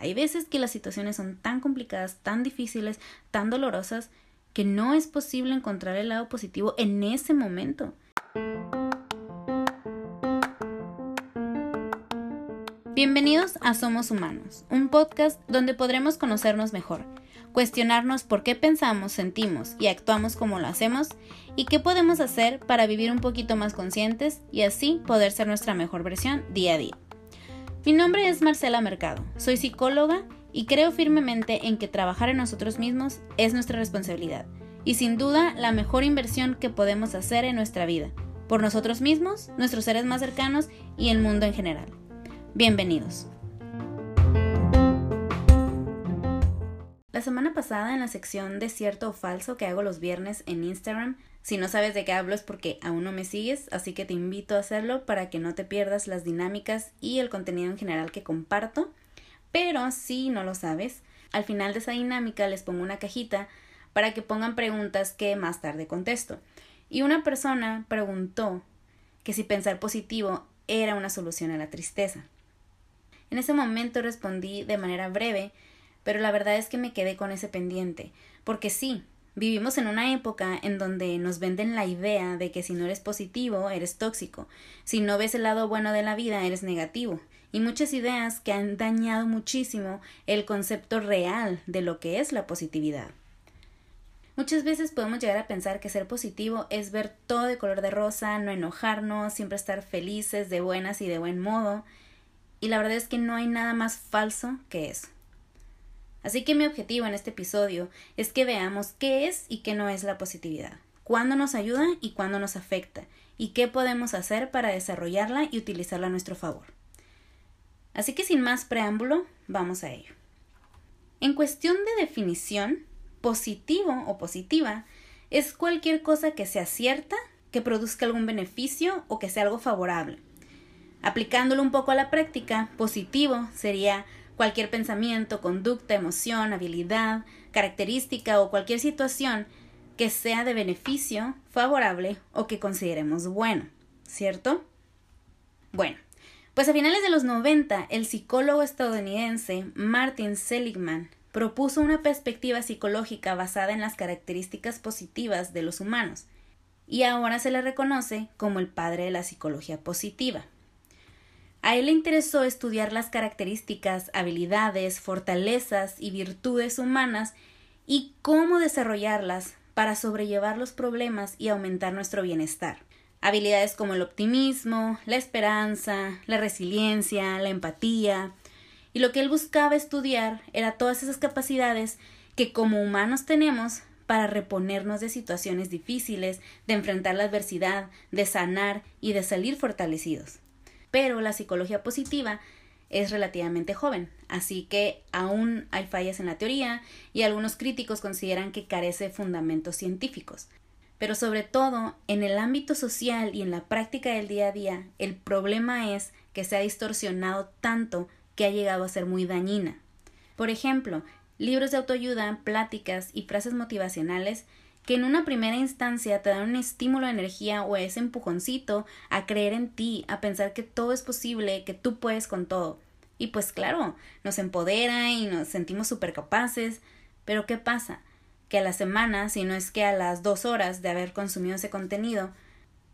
Hay veces que las situaciones son tan complicadas, tan difíciles, tan dolorosas, que no es posible encontrar el lado positivo en ese momento. Bienvenidos a Somos Humanos, un podcast donde podremos conocernos mejor, cuestionarnos por qué pensamos, sentimos y actuamos como lo hacemos y qué podemos hacer para vivir un poquito más conscientes y así poder ser nuestra mejor versión día a día. Mi nombre es Marcela Mercado, soy psicóloga y creo firmemente en que trabajar en nosotros mismos es nuestra responsabilidad y sin duda la mejor inversión que podemos hacer en nuestra vida, por nosotros mismos, nuestros seres más cercanos y el mundo en general. Bienvenidos. La semana pasada en la sección de cierto o falso que hago los viernes en Instagram si no sabes de qué hablo es porque aún no me sigues, así que te invito a hacerlo para que no te pierdas las dinámicas y el contenido en general que comparto. Pero si no lo sabes, al final de esa dinámica les pongo una cajita para que pongan preguntas que más tarde contesto. Y una persona preguntó que si pensar positivo era una solución a la tristeza. En ese momento respondí de manera breve, pero la verdad es que me quedé con ese pendiente, porque sí, Vivimos en una época en donde nos venden la idea de que si no eres positivo, eres tóxico, si no ves el lado bueno de la vida, eres negativo, y muchas ideas que han dañado muchísimo el concepto real de lo que es la positividad. Muchas veces podemos llegar a pensar que ser positivo es ver todo de color de rosa, no enojarnos, siempre estar felices, de buenas y de buen modo, y la verdad es que no hay nada más falso que eso. Así que mi objetivo en este episodio es que veamos qué es y qué no es la positividad, cuándo nos ayuda y cuándo nos afecta, y qué podemos hacer para desarrollarla y utilizarla a nuestro favor. Así que sin más preámbulo, vamos a ello. En cuestión de definición, positivo o positiva es cualquier cosa que sea cierta, que produzca algún beneficio o que sea algo favorable. Aplicándolo un poco a la práctica, positivo sería cualquier pensamiento, conducta, emoción, habilidad, característica o cualquier situación que sea de beneficio, favorable o que consideremos bueno, ¿cierto? Bueno, pues a finales de los 90, el psicólogo estadounidense Martin Seligman propuso una perspectiva psicológica basada en las características positivas de los humanos, y ahora se le reconoce como el padre de la psicología positiva. A él le interesó estudiar las características, habilidades, fortalezas y virtudes humanas y cómo desarrollarlas para sobrellevar los problemas y aumentar nuestro bienestar. Habilidades como el optimismo, la esperanza, la resiliencia, la empatía. Y lo que él buscaba estudiar era todas esas capacidades que como humanos tenemos para reponernos de situaciones difíciles, de enfrentar la adversidad, de sanar y de salir fortalecidos pero la psicología positiva es relativamente joven, así que aún hay fallas en la teoría y algunos críticos consideran que carece de fundamentos científicos. Pero sobre todo, en el ámbito social y en la práctica del día a día, el problema es que se ha distorsionado tanto que ha llegado a ser muy dañina. Por ejemplo, libros de autoayuda, pláticas y frases motivacionales que en una primera instancia te dan un estímulo de energía o ese empujoncito a creer en ti, a pensar que todo es posible, que tú puedes con todo. Y pues claro, nos empodera y nos sentimos súper capaces, pero ¿qué pasa? Que a la semana, si no es que a las dos horas de haber consumido ese contenido,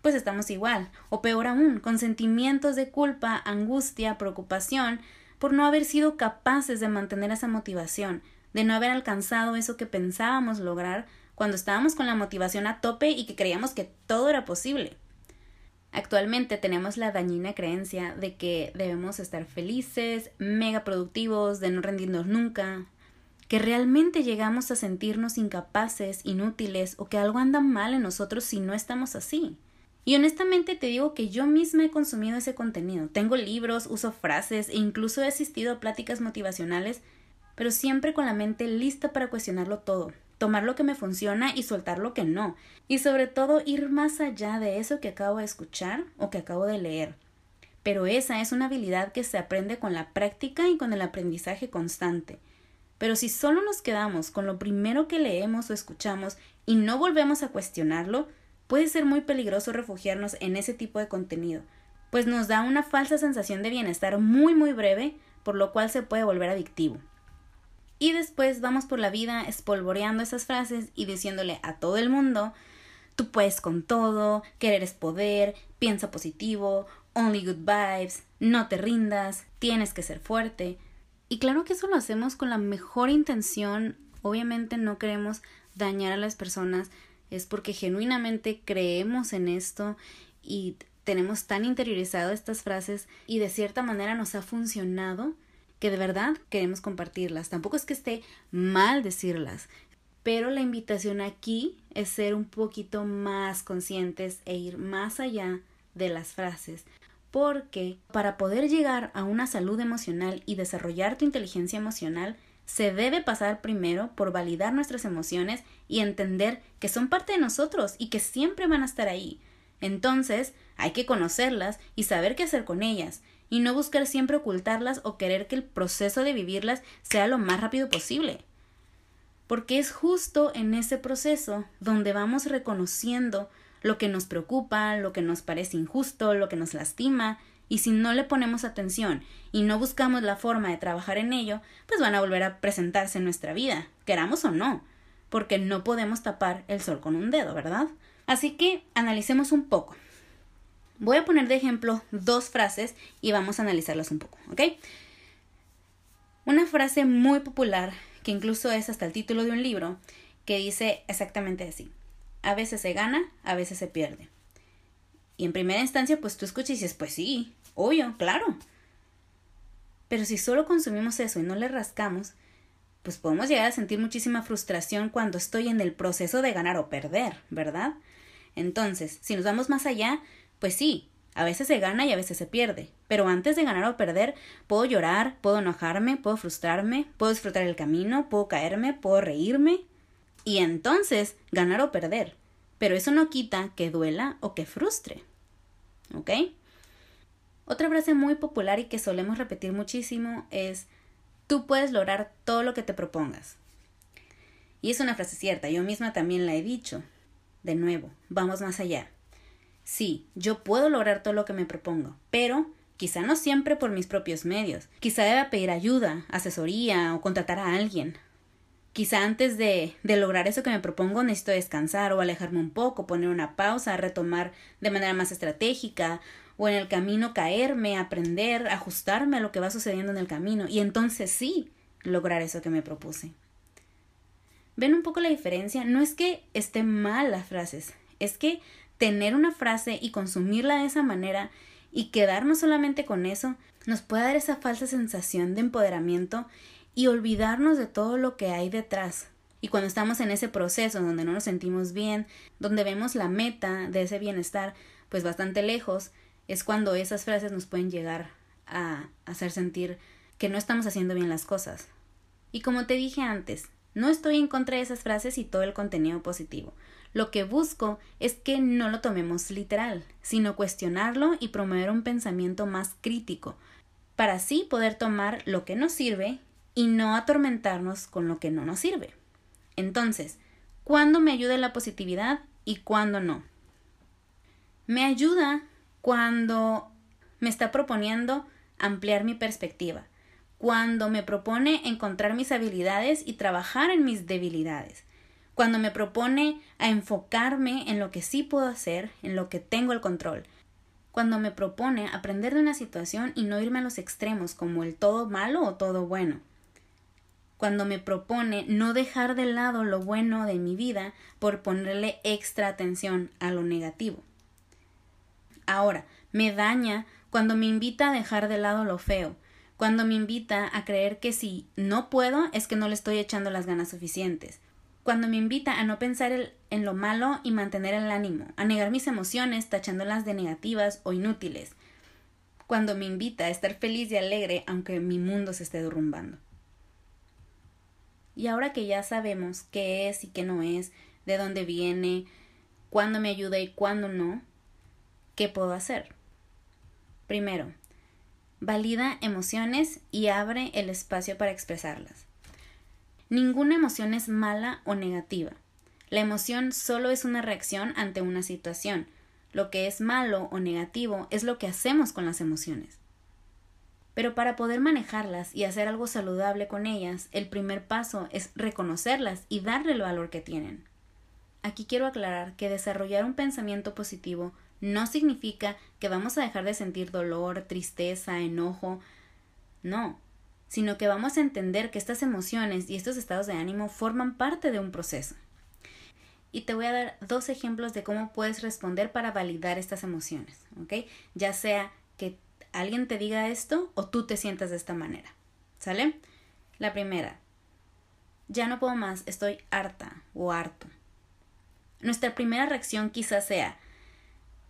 pues estamos igual, o peor aún, con sentimientos de culpa, angustia, preocupación, por no haber sido capaces de mantener esa motivación, de no haber alcanzado eso que pensábamos lograr, cuando estábamos con la motivación a tope y que creíamos que todo era posible. Actualmente tenemos la dañina creencia de que debemos estar felices, mega productivos, de no rendirnos nunca, que realmente llegamos a sentirnos incapaces, inútiles o que algo anda mal en nosotros si no estamos así. Y honestamente te digo que yo misma he consumido ese contenido. Tengo libros, uso frases e incluso he asistido a pláticas motivacionales, pero siempre con la mente lista para cuestionarlo todo, tomar lo que me funciona y soltar lo que no, y sobre todo ir más allá de eso que acabo de escuchar o que acabo de leer. Pero esa es una habilidad que se aprende con la práctica y con el aprendizaje constante. Pero si solo nos quedamos con lo primero que leemos o escuchamos y no volvemos a cuestionarlo, puede ser muy peligroso refugiarnos en ese tipo de contenido, pues nos da una falsa sensación de bienestar muy muy breve, por lo cual se puede volver adictivo. Y después vamos por la vida espolvoreando esas frases y diciéndole a todo el mundo, tú puedes con todo, querer es poder, piensa positivo, only good vibes, no te rindas, tienes que ser fuerte. Y claro que eso lo hacemos con la mejor intención, obviamente no queremos dañar a las personas, es porque genuinamente creemos en esto y tenemos tan interiorizado estas frases y de cierta manera nos ha funcionado que de verdad queremos compartirlas. Tampoco es que esté mal decirlas, pero la invitación aquí es ser un poquito más conscientes e ir más allá de las frases, porque para poder llegar a una salud emocional y desarrollar tu inteligencia emocional, se debe pasar primero por validar nuestras emociones y entender que son parte de nosotros y que siempre van a estar ahí. Entonces, hay que conocerlas y saber qué hacer con ellas, y no buscar siempre ocultarlas o querer que el proceso de vivirlas sea lo más rápido posible. Porque es justo en ese proceso donde vamos reconociendo lo que nos preocupa, lo que nos parece injusto, lo que nos lastima, y si no le ponemos atención y no buscamos la forma de trabajar en ello, pues van a volver a presentarse en nuestra vida, queramos o no, porque no podemos tapar el sol con un dedo, ¿verdad? Así que analicemos un poco. Voy a poner de ejemplo dos frases y vamos a analizarlas un poco, ¿ok? Una frase muy popular, que incluso es hasta el título de un libro, que dice exactamente así. A veces se gana, a veces se pierde. Y en primera instancia, pues tú escuchas y dices, pues sí, obvio, claro. Pero si solo consumimos eso y no le rascamos, pues podemos llegar a sentir muchísima frustración cuando estoy en el proceso de ganar o perder, ¿verdad? Entonces, si nos vamos más allá, pues sí, a veces se gana y a veces se pierde, pero antes de ganar o perder, puedo llorar, puedo enojarme, puedo frustrarme, puedo disfrutar el camino, puedo caerme, puedo reírme, y entonces ganar o perder. Pero eso no quita que duela o que frustre. ¿Ok? Otra frase muy popular y que solemos repetir muchísimo es tú puedes lograr todo lo que te propongas. Y es una frase cierta, yo misma también la he dicho. De nuevo, vamos más allá. Sí, yo puedo lograr todo lo que me propongo, pero quizá no siempre por mis propios medios. Quizá deba pedir ayuda, asesoría o contratar a alguien. Quizá antes de, de lograr eso que me propongo necesito descansar o alejarme un poco, poner una pausa, retomar de manera más estratégica o en el camino caerme, aprender, ajustarme a lo que va sucediendo en el camino y entonces sí lograr eso que me propuse. ¿Ven un poco la diferencia? No es que estén mal las frases, es que tener una frase y consumirla de esa manera y quedarnos solamente con eso nos puede dar esa falsa sensación de empoderamiento y olvidarnos de todo lo que hay detrás. Y cuando estamos en ese proceso donde no nos sentimos bien, donde vemos la meta de ese bienestar pues bastante lejos, es cuando esas frases nos pueden llegar a hacer sentir que no estamos haciendo bien las cosas. Y como te dije antes, no estoy en contra de esas frases y todo el contenido positivo. Lo que busco es que no lo tomemos literal, sino cuestionarlo y promover un pensamiento más crítico, para así poder tomar lo que nos sirve y no atormentarnos con lo que no nos sirve. Entonces, ¿cuándo me ayuda la positividad y cuándo no? Me ayuda cuando me está proponiendo ampliar mi perspectiva, cuando me propone encontrar mis habilidades y trabajar en mis debilidades, cuando me propone a enfocarme en lo que sí puedo hacer, en lo que tengo el control, cuando me propone aprender de una situación y no irme a los extremos como el todo malo o todo bueno, cuando me propone no dejar de lado lo bueno de mi vida por ponerle extra atención a lo negativo. Ahora, me daña cuando me invita a dejar de lado lo feo, cuando me invita a creer que si no puedo es que no le estoy echando las ganas suficientes, cuando me invita a no pensar en lo malo y mantener el ánimo, a negar mis emociones tachándolas de negativas o inútiles, cuando me invita a estar feliz y alegre aunque mi mundo se esté derrumbando. Y ahora que ya sabemos qué es y qué no es, de dónde viene, cuándo me ayuda y cuándo no, ¿qué puedo hacer? Primero, valida emociones y abre el espacio para expresarlas. Ninguna emoción es mala o negativa. La emoción solo es una reacción ante una situación. Lo que es malo o negativo es lo que hacemos con las emociones. Pero para poder manejarlas y hacer algo saludable con ellas, el primer paso es reconocerlas y darle el valor que tienen. Aquí quiero aclarar que desarrollar un pensamiento positivo no significa que vamos a dejar de sentir dolor, tristeza, enojo, no, sino que vamos a entender que estas emociones y estos estados de ánimo forman parte de un proceso. Y te voy a dar dos ejemplos de cómo puedes responder para validar estas emociones, ¿ok? Ya sea que alguien te diga esto o tú te sientas de esta manera. ¿Sale? La primera, ya no puedo más, estoy harta o harto. Nuestra primera reacción quizás sea,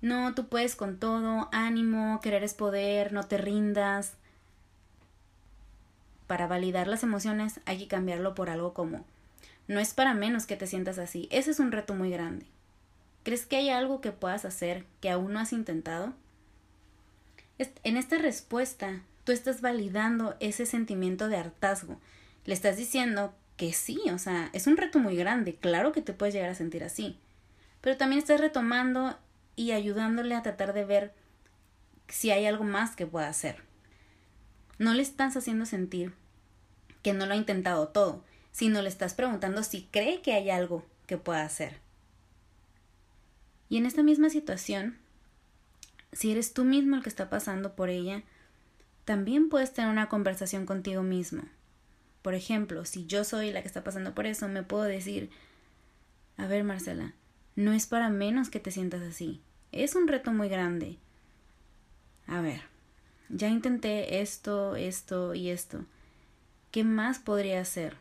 no, tú puedes con todo, ánimo, querer es poder, no te rindas. Para validar las emociones hay que cambiarlo por algo como, no es para menos que te sientas así, ese es un reto muy grande. ¿Crees que hay algo que puedas hacer que aún no has intentado? En esta respuesta, tú estás validando ese sentimiento de hartazgo. Le estás diciendo que sí, o sea, es un reto muy grande, claro que te puedes llegar a sentir así. Pero también estás retomando y ayudándole a tratar de ver si hay algo más que pueda hacer. No le estás haciendo sentir que no lo ha intentado todo, sino le estás preguntando si cree que hay algo que pueda hacer. Y en esta misma situación, si eres tú mismo el que está pasando por ella, también puedes tener una conversación contigo mismo. Por ejemplo, si yo soy la que está pasando por eso, me puedo decir, a ver Marcela, no es para menos que te sientas así. Es un reto muy grande. A ver, ya intenté esto, esto y esto. ¿Qué más podría hacer?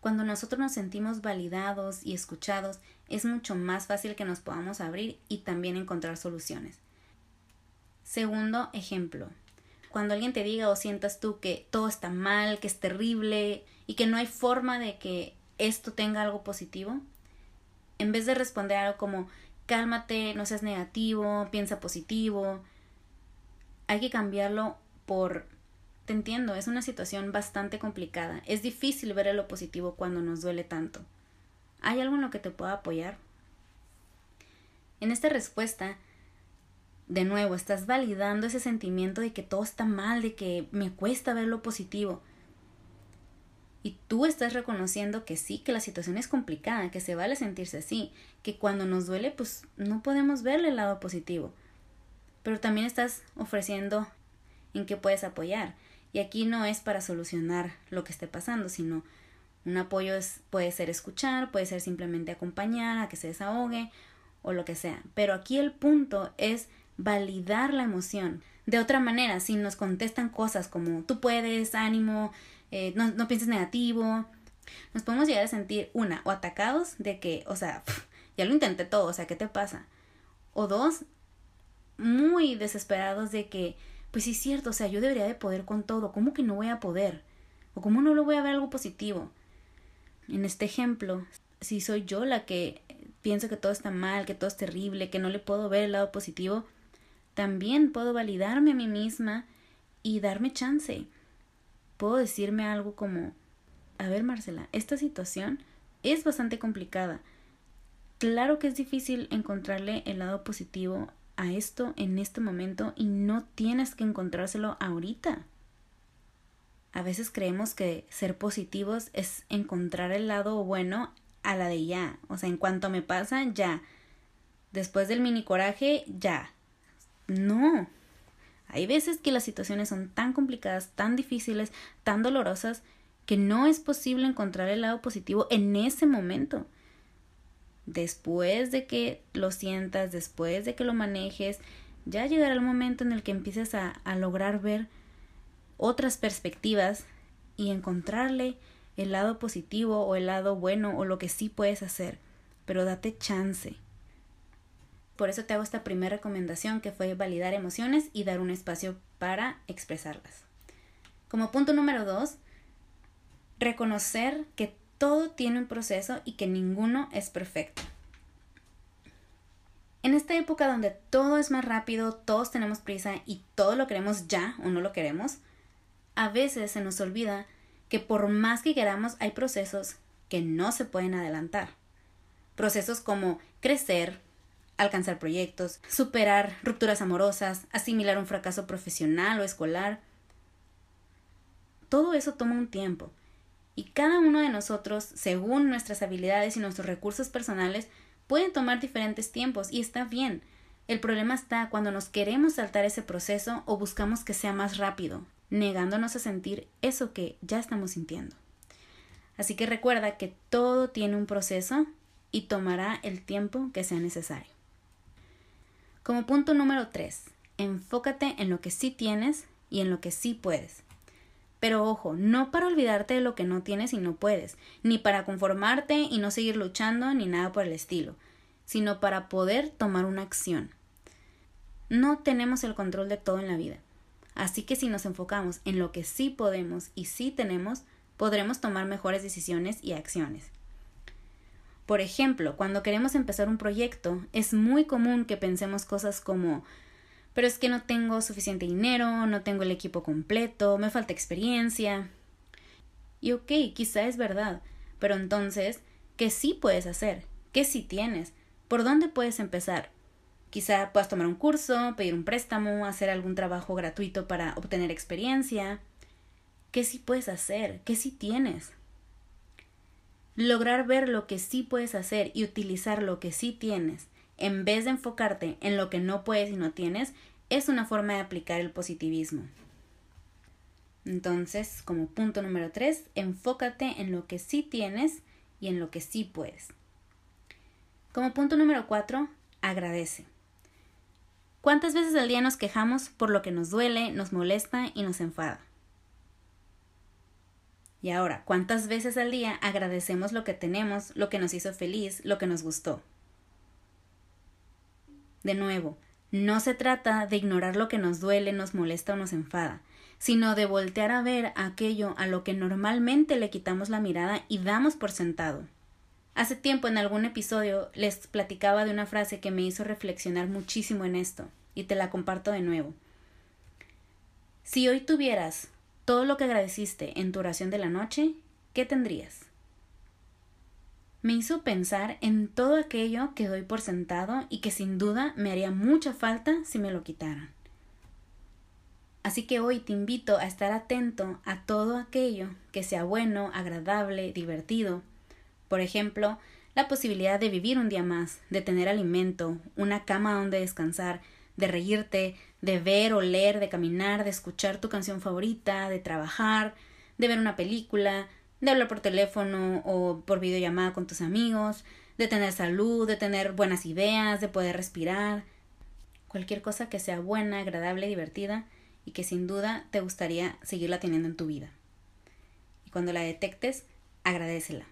Cuando nosotros nos sentimos validados y escuchados, es mucho más fácil que nos podamos abrir y también encontrar soluciones. Segundo ejemplo. Cuando alguien te diga o sientas tú que todo está mal, que es terrible y que no hay forma de que esto tenga algo positivo, en vez de responder algo como cálmate, no seas negativo, piensa positivo, hay que cambiarlo por te entiendo, es una situación bastante complicada. Es difícil ver lo positivo cuando nos duele tanto. ¿Hay algo en lo que te pueda apoyar? En esta respuesta, de nuevo, estás validando ese sentimiento de que todo está mal, de que me cuesta ver lo positivo. Y tú estás reconociendo que sí, que la situación es complicada, que se vale sentirse así, que cuando nos duele, pues no podemos verle el lado positivo. Pero también estás ofreciendo en qué puedes apoyar. Y aquí no es para solucionar lo que esté pasando, sino un apoyo es, puede ser escuchar, puede ser simplemente acompañar a que se desahogue o lo que sea. Pero aquí el punto es validar la emoción. De otra manera, si nos contestan cosas como tú puedes, ánimo, eh, no, no pienses negativo, nos podemos llegar a sentir, una, o atacados de que, o sea, ya lo intenté todo, o sea, ¿qué te pasa? O dos, muy desesperados de que pues sí es cierto, o sea, yo debería de poder con todo, ¿cómo que no voy a poder? ¿O cómo no lo voy a ver algo positivo? En este ejemplo, si soy yo la que pienso que todo está mal, que todo es terrible, que no le puedo ver el lado positivo, también puedo validarme a mí misma y darme chance. Puedo decirme algo como, a ver Marcela, esta situación es bastante complicada. Claro que es difícil encontrarle el lado positivo a esto en este momento y no tienes que encontrárselo ahorita. A veces creemos que ser positivos es encontrar el lado bueno a la de ya. O sea, en cuanto me pasa, ya. Después del mini coraje, ya. No. Hay veces que las situaciones son tan complicadas, tan difíciles, tan dolorosas, que no es posible encontrar el lado positivo en ese momento después de que lo sientas, después de que lo manejes, ya llegará el momento en el que empieces a, a lograr ver otras perspectivas y encontrarle el lado positivo o el lado bueno o lo que sí puedes hacer, pero date chance. Por eso te hago esta primera recomendación que fue validar emociones y dar un espacio para expresarlas. Como punto número dos, reconocer que todo tiene un proceso y que ninguno es perfecto. En esta época donde todo es más rápido, todos tenemos prisa y todo lo queremos ya o no lo queremos, a veces se nos olvida que por más que queramos hay procesos que no se pueden adelantar. Procesos como crecer, alcanzar proyectos, superar rupturas amorosas, asimilar un fracaso profesional o escolar. Todo eso toma un tiempo. Y cada uno de nosotros, según nuestras habilidades y nuestros recursos personales, pueden tomar diferentes tiempos y está bien. El problema está cuando nos queremos saltar ese proceso o buscamos que sea más rápido, negándonos a sentir eso que ya estamos sintiendo. Así que recuerda que todo tiene un proceso y tomará el tiempo que sea necesario. Como punto número 3, enfócate en lo que sí tienes y en lo que sí puedes. Pero ojo, no para olvidarte de lo que no tienes y no puedes, ni para conformarte y no seguir luchando, ni nada por el estilo, sino para poder tomar una acción. No tenemos el control de todo en la vida. Así que si nos enfocamos en lo que sí podemos y sí tenemos, podremos tomar mejores decisiones y acciones. Por ejemplo, cuando queremos empezar un proyecto, es muy común que pensemos cosas como pero es que no tengo suficiente dinero, no tengo el equipo completo, me falta experiencia. Y ok, quizá es verdad, pero entonces, ¿qué sí puedes hacer? ¿Qué sí tienes? ¿Por dónde puedes empezar? Quizá puedas tomar un curso, pedir un préstamo, hacer algún trabajo gratuito para obtener experiencia. ¿Qué sí puedes hacer? ¿Qué sí tienes? Lograr ver lo que sí puedes hacer y utilizar lo que sí tienes, en vez de enfocarte en lo que no puedes y no tienes, es una forma de aplicar el positivismo. Entonces, como punto número 3, enfócate en lo que sí tienes y en lo que sí puedes. Como punto número 4, agradece. ¿Cuántas veces al día nos quejamos por lo que nos duele, nos molesta y nos enfada? Y ahora, ¿cuántas veces al día agradecemos lo que tenemos, lo que nos hizo feliz, lo que nos gustó? De nuevo, no se trata de ignorar lo que nos duele, nos molesta o nos enfada, sino de voltear a ver aquello a lo que normalmente le quitamos la mirada y damos por sentado. Hace tiempo en algún episodio les platicaba de una frase que me hizo reflexionar muchísimo en esto, y te la comparto de nuevo. Si hoy tuvieras todo lo que agradeciste en tu oración de la noche, ¿qué tendrías? Me hizo pensar en todo aquello que doy por sentado y que sin duda me haría mucha falta si me lo quitaran. Así que hoy te invito a estar atento a todo aquello que sea bueno, agradable, divertido, por ejemplo, la posibilidad de vivir un día más, de tener alimento, una cama donde descansar, de reírte, de ver o leer, de caminar, de escuchar tu canción favorita, de trabajar, de ver una película, de hablar por teléfono o por videollamada con tus amigos, de tener salud, de tener buenas ideas, de poder respirar, cualquier cosa que sea buena, agradable, divertida y que sin duda te gustaría seguirla teniendo en tu vida. Y cuando la detectes, agradecela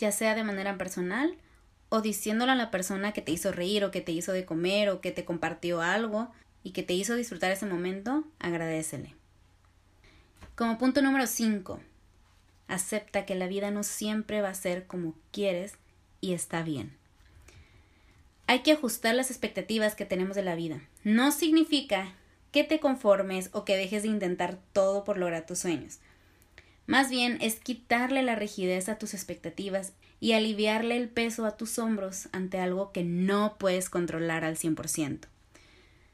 ya sea de manera personal o diciéndolo a la persona que te hizo reír o que te hizo de comer o que te compartió algo y que te hizo disfrutar ese momento, agradecele. Como punto número 5, acepta que la vida no siempre va a ser como quieres y está bien. Hay que ajustar las expectativas que tenemos de la vida. No significa que te conformes o que dejes de intentar todo por lograr tus sueños. Más bien es quitarle la rigidez a tus expectativas y aliviarle el peso a tus hombros ante algo que no puedes controlar al 100%.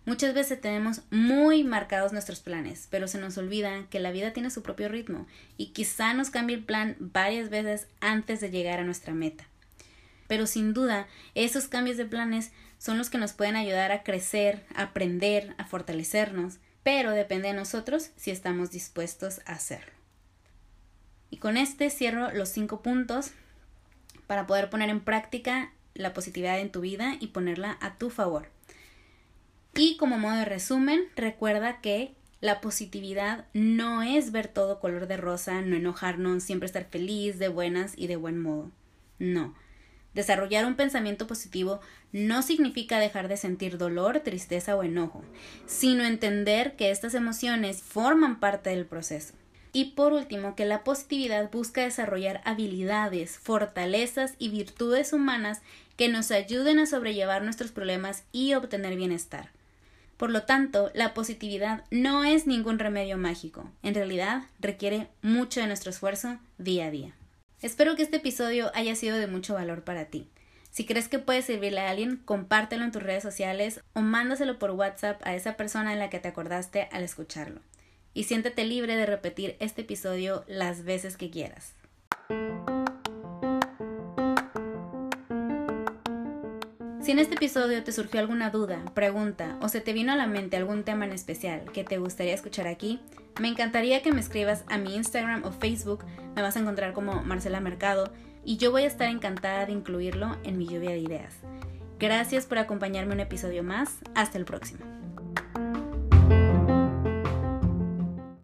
Muchas veces tenemos muy marcados nuestros planes, pero se nos olvida que la vida tiene su propio ritmo y quizá nos cambie el plan varias veces antes de llegar a nuestra meta. Pero sin duda, esos cambios de planes son los que nos pueden ayudar a crecer, a aprender, a fortalecernos, pero depende de nosotros si estamos dispuestos a hacerlo. Y con este cierro los cinco puntos para poder poner en práctica la positividad en tu vida y ponerla a tu favor. Y como modo de resumen, recuerda que la positividad no es ver todo color de rosa, no enojarnos, siempre estar feliz, de buenas y de buen modo. No. Desarrollar un pensamiento positivo no significa dejar de sentir dolor, tristeza o enojo, sino entender que estas emociones forman parte del proceso. Y por último, que la positividad busca desarrollar habilidades, fortalezas y virtudes humanas que nos ayuden a sobrellevar nuestros problemas y obtener bienestar. Por lo tanto, la positividad no es ningún remedio mágico, en realidad requiere mucho de nuestro esfuerzo día a día. Espero que este episodio haya sido de mucho valor para ti. Si crees que puede servirle a alguien, compártelo en tus redes sociales o mándaselo por WhatsApp a esa persona en la que te acordaste al escucharlo. Y siéntete libre de repetir este episodio las veces que quieras. Si en este episodio te surgió alguna duda, pregunta o se te vino a la mente algún tema en especial que te gustaría escuchar aquí, me encantaría que me escribas a mi Instagram o Facebook, me vas a encontrar como Marcela Mercado y yo voy a estar encantada de incluirlo en mi lluvia de ideas. Gracias por acompañarme un episodio más, hasta el próximo.